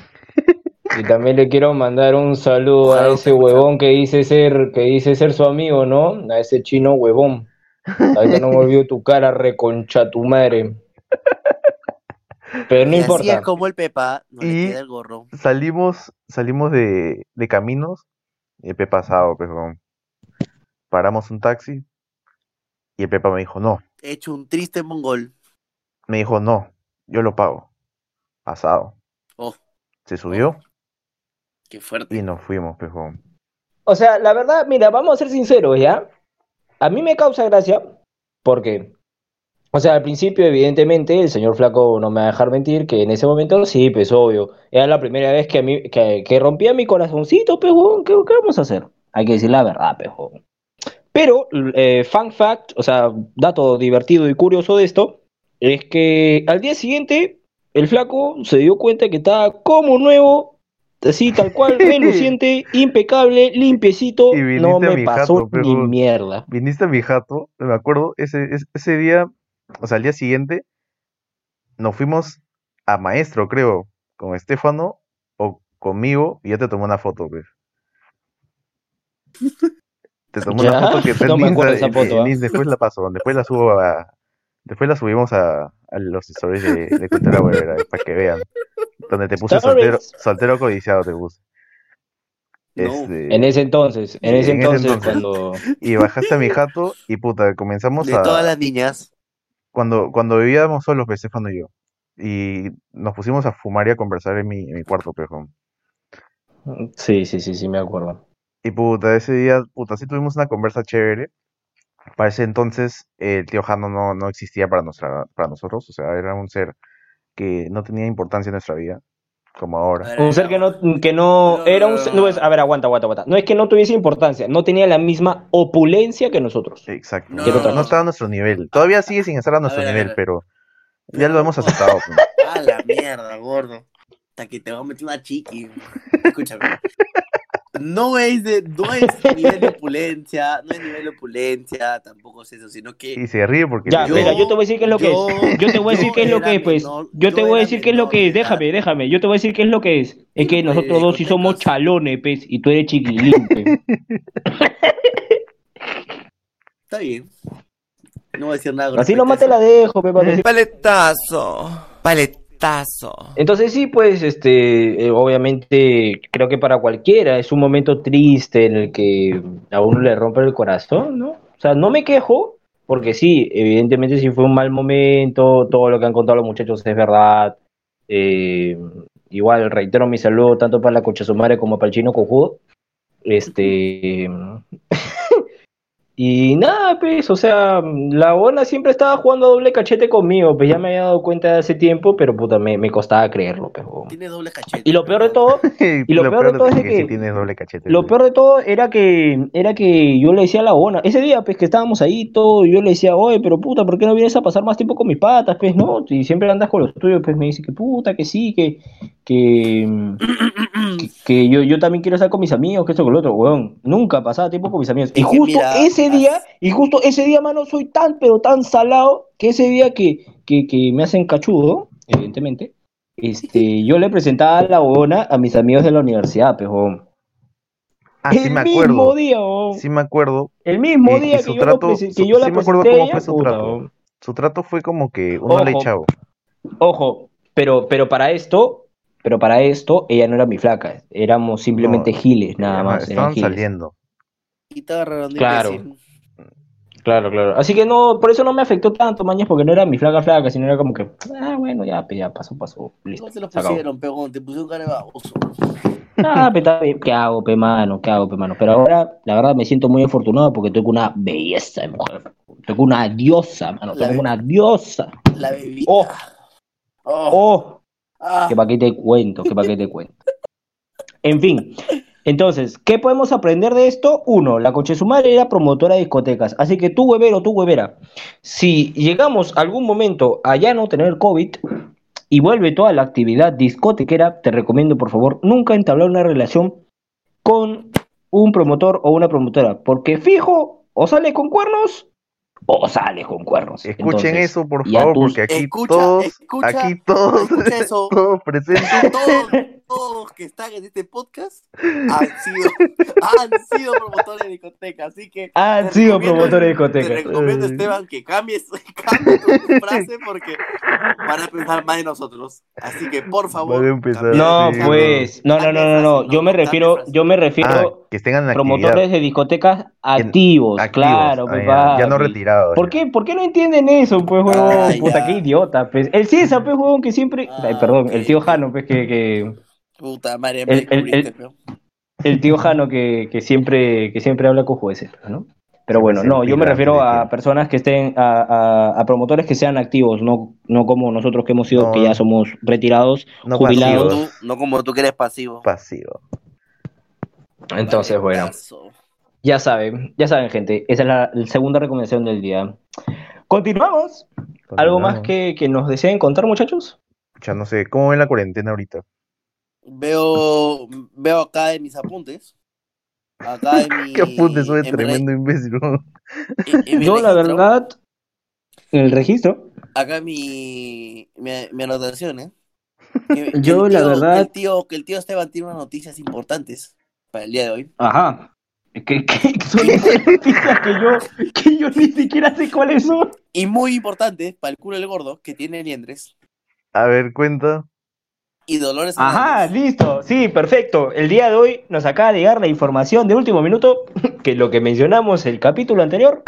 Y también le quiero mandar un saludo a ese huevón que dice ser, que dice ser su amigo, ¿no? A ese chino huevón. Ahorita no me olvido tu cara, reconcha tu madre. Pero no y así importa. es como el Pepa no Y- le queda el gorro. Salimos, salimos de, de caminos el Pepa asado, pues, weón. Paramos un taxi y el Pepa me dijo, no. He hecho un triste mongol. Me dijo, no, yo lo pago. Asado. Oh, Se subió qué fuerte. y nos fuimos, pues, weón. O sea, la verdad, mira, vamos a ser sinceros, ¿ya? A mí me causa gracia porque, o sea, al principio, evidentemente, el señor Flaco no me va a dejar mentir que en ese momento, sí, pues obvio, era la primera vez que a mí, que, que rompía mi corazoncito, pues, huevón, ¿qué, qué vamos a hacer? Hay que decir la verdad, pues, huevón. Pero, eh, fun fact, o sea, dato divertido y curioso de esto, es que al día siguiente, el Flaco se dio cuenta que estaba como nuevo, así tal cual, reluciente, impecable, limpiecito, Y no me pasó jato, ni mierda. Viniste a mi jato, me acuerdo, ese, ese día, o sea, al día siguiente, nos fuimos a Maestro, creo, con Estefano o conmigo, y yo te tomé una foto, pues. Te tomé una foto que está No en de Insta, esa en- foto, en ¿ah? Insta, después la paso, después la subo a, después la subimos a, a los stories de, de Cultura Huevera, para que vean, donde te puse soltero, soltero codiciado, te puse. No. Este, En ese entonces, en ese En ese entonces, entonces. cuando... y bajaste a mi jato y puta, comenzamos De a... todas las niñas. Cuando, cuando vivíamos solos, pues, Estefano y yo, y nos pusimos a fumar y a conversar en mi, en mi cuarto, pejo. Sí, sí, sí, sí, me acuerdo. Y puta, ese día, puta, sí tuvimos una conversa chévere. Para ese entonces, el tío Jano no, no existía para, nuestra, para nosotros, o sea, era un ser que no tenía importancia en nuestra vida, como ahora. Un ser que no, que no, No, era un no, ser- no. es, a ver, aguanta, aguanta, aguanta. No es que no tuviese importancia, no tenía la misma opulencia que nosotros. Exacto, No, no, estaba a nuestro nivel. Todavía sigue sin estar a nuestro ver, a nivel, ver. pero ya lo hemos aceptado. A la mierda, gordo. Hasta que te va a meter una chiqui. Escúchame. No es de, no es nivel de opulencia, no es nivel de opulencia, tampoco es eso, sino que Y se ríe porque Ya, mira, yo te voy a decir qué es lo que yo- es. Yo te voy a decir yo qué es lo que es, pues. menor- Yo te yo voy a decir qué es lo que es. Déjame, déjame. Yo te voy a decir qué es lo que es. Es que Pues, nosotros dos sí somos chalones, pues, y tú eres chiquilín, pues. Está bien. No voy a decir nada. Así nomás te la dejo, pues, para que- Paletazo. Entonces sí, pues, este, eh, obviamente, creo que para cualquiera es un momento triste en el que a uno le rompe el corazón, ¿no? O sea, no me quejo, porque sí, evidentemente sí fue un mal momento, todo lo que han contado los muchachos es verdad. Eh, igual, reitero mi saludo tanto para la cocha como para el chino cojudo. Este... Y nada, pues, o sea, la buena siempre estaba jugando a doble cachete conmigo, pues ya me había dado cuenta de hace tiempo, pero puta, me, me costaba creerlo, pues. Tiene doble cachete. Y lo peor de todo, y lo peor de todo es que que- sí doble cachete. lo peor de todo era que, era que yo le decía a la buena, ese día, pues, que estábamos ahí todo, yo le decía, oye, pero puta, ¿por qué no vienes a pasar más tiempo con mis patas, pues, no? Y siempre andas con los tuyos, pues, me dice que puta, que sí, que, que, que, que yo, yo también quiero estar con mis amigos, que esto con lo otro, weón. Nunca pasaba tiempo con mis amigos. Y justo mira, ese día, as- y justo ese día, mano, soy tan, pero tan salado, que ese día que, que, que me hacen cachudo, evidentemente, este, yo le presentaba a la huevona a mis amigos de la universidad, weón. Ah, sí el me mismo acuerdo. día. Sí me acuerdo. El mismo día que yo, trato- que la sí me acuerdo presenté a cómo ella, fue su puta, trato. weón. Su trato fue como que uno le Ojo. echado. Ojo, pero, pero para esto, pero para esto, ella no era mi flaca. Éramos simplemente No, giles, nada más. Estaban giles. saliendo. Y de Claro. Claro, claro. Así que no, por eso no me afectó tanto, mañas, porque no era mi flaca flaca, sino era como que, ah, bueno, ya, ya pasó, pasó. Listo. No se lo se acabó. pusieron, pegón, te pusieron cara de baboso. Ah, pe, ¿qué hago, pe, mano? ¿Qué hago, pe, mano? Pero ahora, la verdad, me siento muy afortunado porque tengo una belleza de mujer. Tengo una diosa, mano. La Tengo una diosa. La bebida. Oh. Oh. ¡Oh! Ah. Que qué te cuento, que para qué te cuento. En fin, entonces, ¿qué podemos aprender de esto? Uno, la coche su madre era promotora de discotecas, así que tú, huevero, tú, huevera, si llegamos algún momento a ya no tener COVID y vuelve toda la actividad discotequera, te recomiendo, por favor, nunca entablar una relación con un promotor o una promotora, porque fijo, o sale con cuernos o sales con cuernos. Escuchen Entonces, eso, por favor, tus- porque aquí Escucha, todos, escucha, aquí todos, eso. todos presentes. Todos, todos que están en este podcast han sido, han sido promotores de discoteca, así que Han te sido promotores de Te discoteca. recomiendo, Esteban, que cambies, cambies tu frase porque van a pensar más de nosotros. Así que, por favor. Empezar, No, Sí, pues, no, no, no, no, no. Yo me refiero, yo me Ah, refiero que estén en promotores de discotecas activos, activos, claro, ah, pues, ya, ya no retirados. ¿Por qué, ¿Por qué no entienden eso, pues, huevón? Ay, Puta, ya. qué idiota, pues. El César, pues, huevón, que siempre... Ah, Ay, perdón, el tío. Jano, pues, que... que... Puta madre, El- me el- el- tío Jano que, que siempre que siempre habla con jueces, ¿no? Pero bueno, no, yo me refiero a personas que estén, a, a- a promotores que sean activos, no, no como nosotros que hemos sido, No. que ya somos retirados, No jubilados. No como tú que eres pasivo. Pasivo. Entonces, bueno, ya saben, ya saben, gente, esa es la, la segunda recomendación del día. Continuamos. ¿Algo más que, que nos deseen contar, muchachos? Ya no sé, ¿cómo ven la cuarentena ahorita? Veo, veo acá en mis apuntes. Acá en mi. ¿Qué apuntes? Soy re- tremendo imbécil. ¿no? en- en mi Yo, la verdad, en el registro, Acá mi, mi, mi anotación, ¿eh? Que- que Yo, la tío- verdad- Que el, tío, que el tío Esteban tiene unas noticias importantes para el día de hoy. ajá, que, que, son que yo, que yo ni siquiera sé cuáles son. Y muy importantes para el culo del gordo, que tiene liendres. A ver, cuenta. Y Dolores Ajá, Hernández. listo, sí, perfecto. El día de hoy nos acaba de llegar la información de último minuto, que lo que mencionamos el capítulo anterior,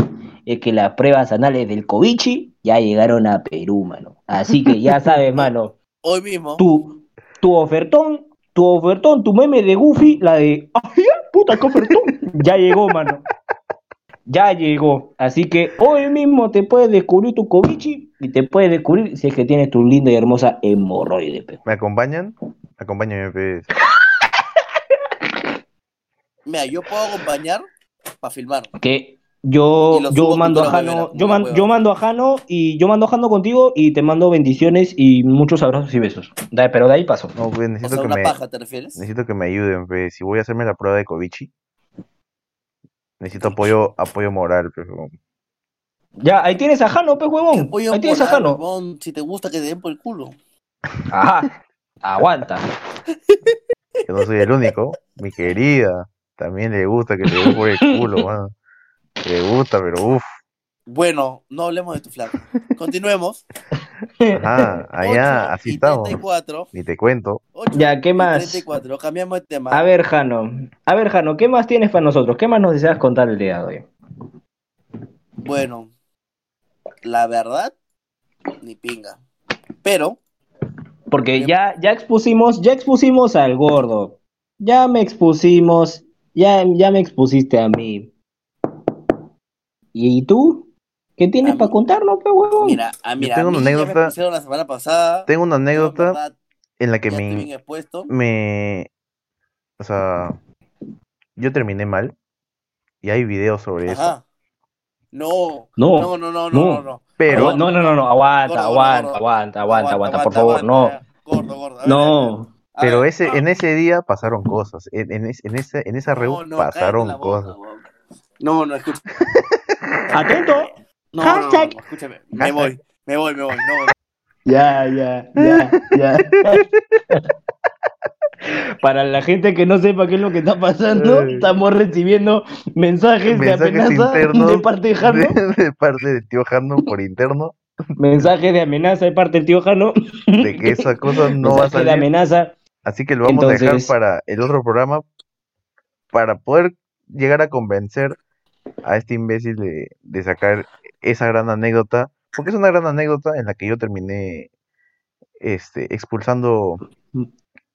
es que las pruebas anales del Covichi ya llegaron a Perú, mano. Así que ya sabes, mano, Hoy mismo. tu, tu ofertón, tu ofertón, tu meme de Goofy, la de, ¡ay, puta, qué ofertón! Ya llegó, mano. Ya llegó. Así que hoy mismo te puedes descubrir tu Covichi y te puedes descubrir si es que tienes tu linda y hermosa hemorroide, pe. ¿Me acompañan? Acompáñame, pues. Mira, yo puedo acompañar para filmar. que yo, yo mando a Jano, yo, man- yo mando a Jano y yo mando a Jano contigo y te mando bendiciones y muchos abrazos y besos. Da- pero de ahí paso. No, pues O necesito sea, que una me, paja, ¿te refieres? necesito que me ayuden, pues. Si voy a hacerme la prueba de Covichi, necesito apoyo, apoyo moral, pues. Ya, ahí tienes a Jano, pues huevón. Ahí tienes a Jano. huevón, si te gusta que te den por el culo. Ajá. Aguanta. Yo no soy el único. Mi querida también le gusta que le den por el culo, mano. Le gusta, pero uff. Bueno, no hablemos de tu flaco. Continuemos. Ajá, allá, así y estamos. 34. Ni te cuento. Ya, ¿qué y más? 34. Cambiamos de tema. A ver, Jano. A ver, Jano, ¿qué más tienes para nosotros? ¿Qué más nos deseas contar el día de hoy? Bueno, la verdad, ni pinga. Pero, Porque ya, ya expusimos, ya expusimos al gordo. Ya me expusimos, ya, ya me expusiste a mí. ¿Y tú? ¿Qué tienes A para contarnos, pe huevón? mira, a, mira, tengo a mí una ya me anécdota. pusieron la semana pasada. Tengo una yo, en anécdota verdad, en la que ya estoy bien me, expuesto. me. O sea, yo terminé mal. Y hay videos sobre eso. Ajá. No, No, no, no, no, no, no. Pero. no, no, no, no, aguanta, Gordo, aguanta, gordo, aguanta, aguanta, aguanta, por aguanta, favor, no. Gordo, gordo. a ver, a ver, No. Pero ver. ese, en ese día pasaron cosas. En, en, es- en ese, en esa No, reu no, cállate pasaron la boca, cosas. No, no, escucha. Atento. No, no, no, Hashtag. no, escúchame. Me voy, me voy, me voy. No, Ya, ya, ya, ya. Para la gente que no sepa qué es lo que está pasando, Ay. estamos recibiendo mensajes, Mensajes de amenaza de parte de Jano, de, de parte de tío Jano por interno mensajes de amenaza de parte del tío Jano, de que esa cosa no va a mensajes de salir. amenaza. Así que lo vamos a dejar para el otro programa para poder llegar a convencer a este imbécil de, de sacar esa gran anécdota, porque es una gran anécdota en la que yo terminé este expulsando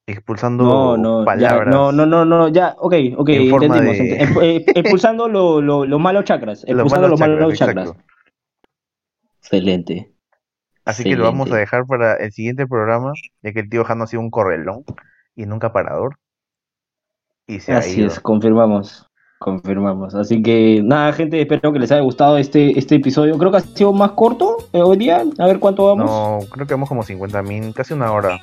expulsando No, no, ya, palabras. no, no, no, no, ya, ok, ok, En forma entendimos. de- ent- eh, expulsando lo- lo- los malos chakras, los expulsando los malos chakras. Excelente. Así que lo vamos a dejar para el siguiente programa, ya que el tío Jano ha sido un correlón y nunca parador. Y se ha Así ido. es, confirmamos, confirmamos. Así que nada, gente, espero que les haya gustado este, este episodio. Creo que ha sido más corto eh, hoy día. A ver cuánto vamos. No, creo que vamos como 50 min, casi una hora.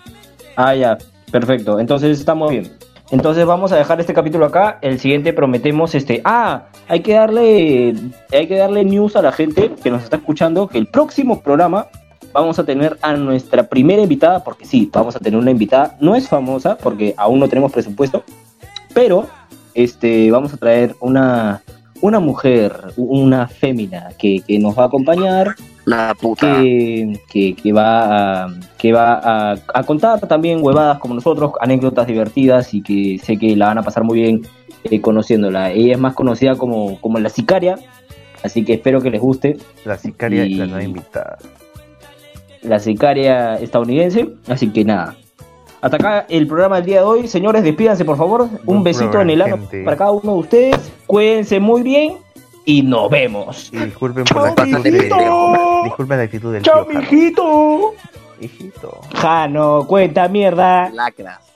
Ah, ya, perfecto. Entonces estamos bien. Entonces vamos a dejar este capítulo acá. El siguiente prometemos este. Ah, hay que darle. Hay que darle news a la gente que nos está escuchando. Que el próximo programa vamos a tener a nuestra primera invitada. Porque sí, vamos a tener una invitada. No es famosa, porque aún no tenemos presupuesto. Pero este, vamos a traer una, una mujer, una fémina que, que nos va a acompañar La puta. que, que, que va, a, que va a, a contar también huevadas como nosotros, anécdotas divertidas y que sé que la van a pasar muy bien eh, conociéndola. Ella es más conocida como, como la sicaria, así que espero que les guste La sicaria y la nueva invitada. la sicaria estadounidense, así que nada. Hasta acá el programa del día de hoy. Señores, despídanse por favor. Un besito en el ano gente. para cada uno de ustedes. Cuídense muy bien y nos vemos. Y disculpen por la actitud del. Disculpen la actitud del Chao, tío mijito. Hijito. Jano, cuenta mierda. Lacras.